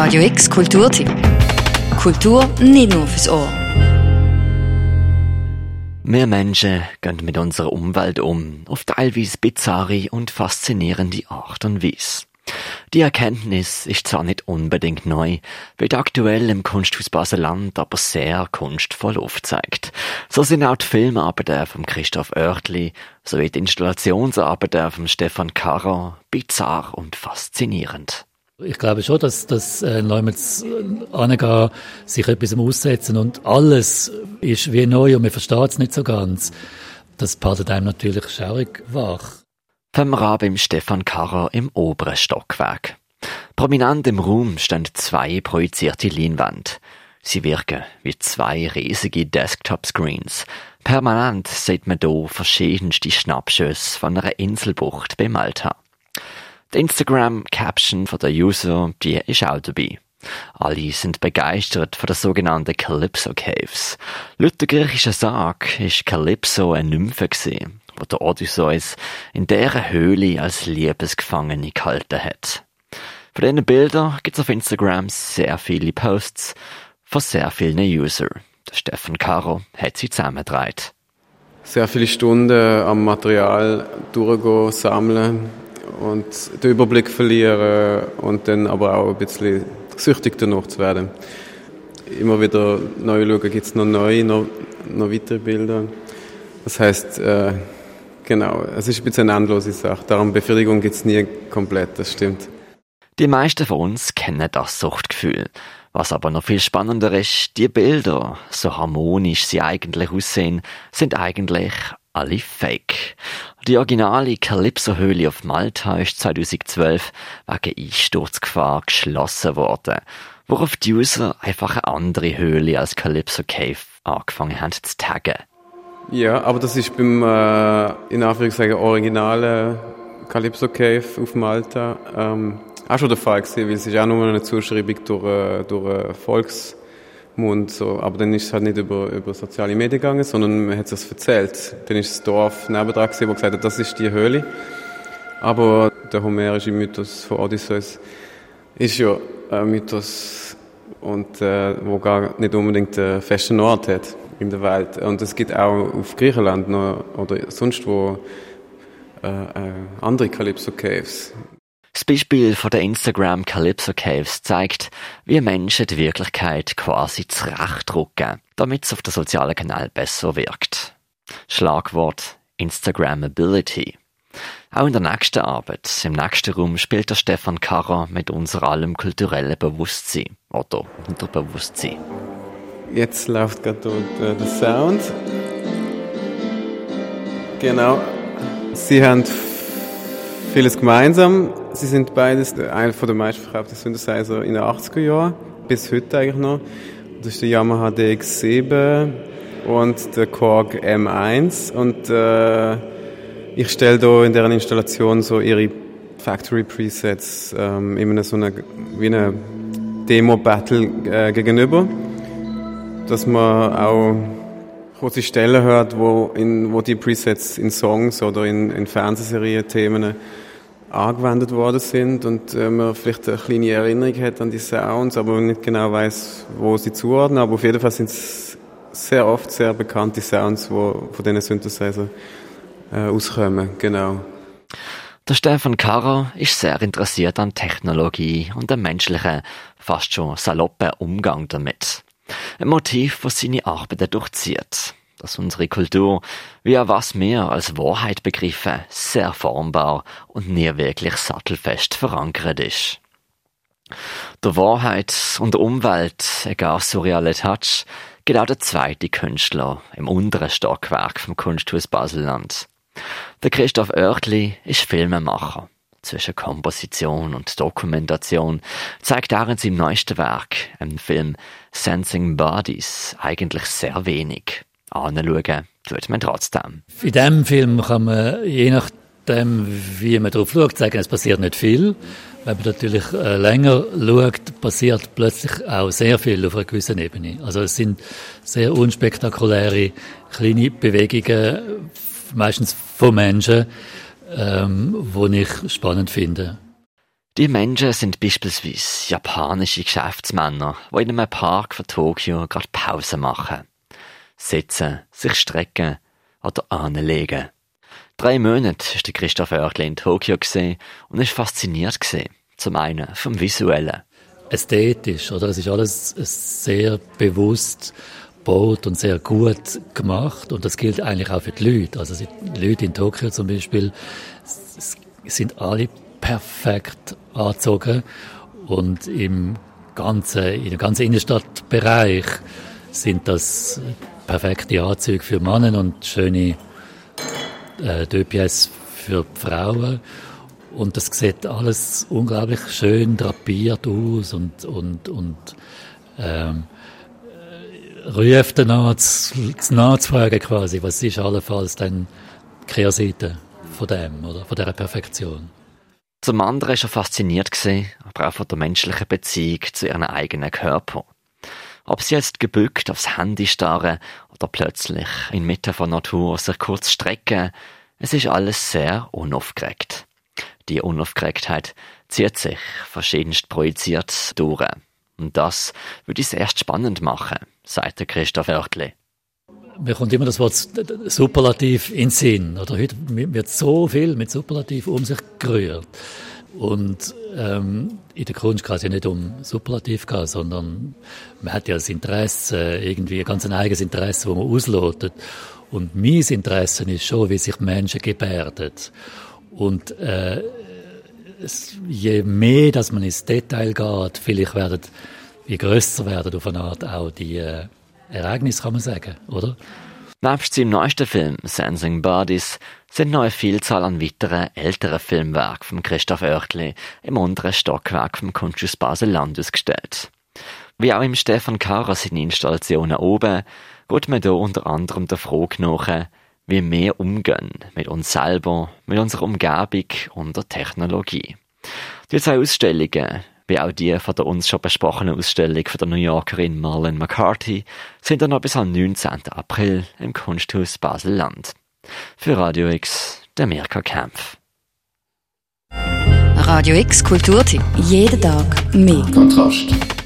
Radio X Kulturtipp. Kultur nicht nur fürs Ohr. Wir Menschen gehen mit unserer Umwelt um, auf teilweise bizarre und faszinierende Art und Weise. Die Erkenntnis ist zwar nicht unbedingt neu, wird aktuell im Kunsthaus Baseland aber sehr kunstvoll aufzeigt. So sind auch die Filmarbeiten von Christoph Oertli sowie die Installationsarbeiten von Stefan Karrer bizarr und faszinierend. Ich glaube schon, dass, dass äh, Leute angehen, sich etwas aussetzen und alles ist wie neu und man versteht es nicht so ganz. Das behaltet einem natürlich schaurig wach. Vom Rabim Stefan Karrer im oberen Stockwerk. Prominent im Raum stehen zwei projizierte Leinwände. Sie wirken wie zwei riesige Desktop-Screens. Permanent sieht man hier verschiedenste Schnappschüsse von einer Inselbucht bei Malta. Die Instagram-Caption der User, die ist auch dabei. Alle sind begeistert von den sogenannten Calypso Caves. Laut der griechischen Sage ist Calypso eine Nymphe gewesen, wo der Odysseus in deren Höhle als Liebesgefangene gehalten hat. Von diesen Bildern gibt es auf Instagram sehr viele Posts von sehr vielen Usern. Stefan Caro hat sie zusammengetragen. Sehr viele Stunden am Material durchgehen, sammeln, und den Überblick verlieren und dann aber auch ein bisschen süchtig danach zu werden. Immer wieder neu schauen, gibt es noch neue, noch, noch weitere Bilder. Das heißt, äh, genau, es ist ein bisschen eine endlose Sache. Darum Befriedigung gibt es nie komplett, das stimmt. Die meisten von uns kennen das Suchtgefühl. Was aber noch viel spannender ist, die Bilder, so harmonisch sie eigentlich aussehen, sind eigentlich alle fake. Die originale Calypso-Höhle auf Malta ist 2012 wegen Einsturzgefahr geschlossen worden, worauf die User einfach eine andere Höhle als Calypso Cave angefangen haben zu taggen. Ja, aber das ist beim, äh, in Anführungszeichen, originalen Calypso Cave auf Malta ähm, auch schon der Fall gewesen, weil es ist auch nur eine Zuschreibung durch, äh, durch Volks Mund. So. Aber dann ist es halt nicht über, über soziale Medien gegangen, sondern man hat es erzählt. Dann ist das Dorf nebendran gewesen, wo gesagt hat, das ist die Höhle. Aber der homerische Mythos von Odysseus ist ja ein Mythos, und, äh, wo gar nicht unbedingt einen festen Ort hat in der Welt. Und es gibt auch auf Griechenland noch, oder sonst wo äh, äh, andere Calypso Caves. Das Beispiel von der Instagram Calypso Caves zeigt, wie Menschen die Wirklichkeit quasi zurechtdrücken, damit es auf den sozialen Kanal besser wirkt. Schlagwort Instagrammability. Auch in der nächsten Arbeit, im nächsten Raum, spielt der Stefan Karrer mit unser allem kulturellen Bewusstsein oder Unterbewusstsein. Jetzt läuft gerade der Sound. Genau. Sie haben vieles gemeinsam. Sie sind beides einer der meistverkauften Synthesizer in den 80er Jahren, bis heute eigentlich noch. Das ist der Yamaha DX7 und der Korg M1 und äh, ich stelle da in deren Installation so ihre Factory Presets ähm, immer so eine, wie eine Demo-Battle äh, gegenüber, dass man auch kurze Stellen hört, wo, in, wo die Presets in Songs oder in, in Fernsehserien Themen angewendet worden sind und äh, man vielleicht eine kleine Erinnerung hat an die Sounds, aber man nicht genau weiß, wo sie zuordnen. Aber auf jeden Fall sind es sehr oft sehr bekannte Sounds, wo von diesen Synthesizer äh, auskommen. Genau. Der Stefan Karrer ist sehr interessiert an Technologie und dem menschlichen, fast schon saloppen Umgang damit. Ein Motiv, das seine Arbeiten durchzieht dass unsere Kultur, wie auch was mehr als Wahrheit begriffen, sehr formbar und nie wirklich sattelfest verankert ist. Der Wahrheit und der Umwelt, egal surreale Touch, geht auch der zweite Künstler im unteren Stockwerk vom Kunsthaus Baselland. Der Christoph Oertli ist Filmemacher. Zwischen Komposition und Dokumentation zeigt er in seinem neuesten Werk, im Film Sensing Bodies, eigentlich sehr wenig anschauen, tut man trotzdem. In diesem Film kann man, je nachdem, wie man darauf schaut, sagen, es passiert nicht viel. Wenn man natürlich äh, länger schaut, passiert plötzlich auch sehr viel auf einer gewissen Ebene. Also es sind sehr unspektakuläre kleine Bewegungen, meistens von Menschen, ähm, die ich spannend finde. Die Menschen sind beispielsweise japanische Geschäftsmänner, die in einem Park von Tokio gerade Pause machen. Sitzen, sich strecken oder anlegen. Drei Monate der Christoph Oertli in Tokio und ist fasziniert. Zum einen vom Visuellen. Ästhetisch, oder? Es ist alles sehr bewusst gebaut und sehr gut gemacht und das gilt eigentlich auch für die Leute. Also die Leute in Tokio zum Beispiel sind alle perfekt angezogen und im ganzen, in dem ganzen Innenstadtbereich sind das perfekte Anzüge für Männer und schöne äh, Döpies für Frauen. Und das sieht alles unglaublich schön drapiert aus und, und, und ähm, ruft danach zu, zu nachzufragen quasi, was ist allenfalls dann die Kehrseite von dem, oder? Von dieser Perfektion. Zum anderen war er fasziniert aber auch von der menschlichen Beziehung zu ihrem eigenen Körper. Ob sie jetzt gebückt aufs Handy starren oder plötzlich inmitten von Natur sich kurz strecken, es ist alles sehr unaufgeregt. Die Unaufgeregtheit zieht sich verschiedenst projiziert durch. Und das würde es erst spannend machen, sagt der Christoph Oertli. Mir kommt immer das Wort Superlativ in den Sinn. Oder heute wird so viel mit Superlativ um sich gerührt. Und ähm, in der Kunst kann es ja nicht um Superlativ gehen, sondern man hat ja das Interesse, irgendwie ein ganz eigenes Interesse, das man auslotet. Und mein Interesse ist schon, wie sich Menschen gebärden. Und äh, es, je mehr, dass man ins Detail geht, vielleicht werden, je grösser werden auf eine Art auch die äh, Ereignisse, kann man sagen, oder? Nebst seinem neuesten Film Sensing Bodies sind noch eine Vielzahl an weiteren älteren Filmwerken von Christoph Oertli im unteren Stockwerk vom Kunsthaus Basel-Land ausgestellt. Wie auch im Stefan Kara seine Installationen oben, geht man hier unter anderem der Frage nach, wie wir umgehen mit uns selber, mit unserer Umgebung und der Technologie. Die zwei Ausstellungen, wie auch die von der uns schon besprochenen Ausstellung von der New Yorkerin Marlene McCarthy, sind dann noch bis am 19. April im Kunsthaus Basel-Land. Für Radio X, der Mirka Kempf. Radio X Kulturtipp. Jeden Tag mehr. Kontrast.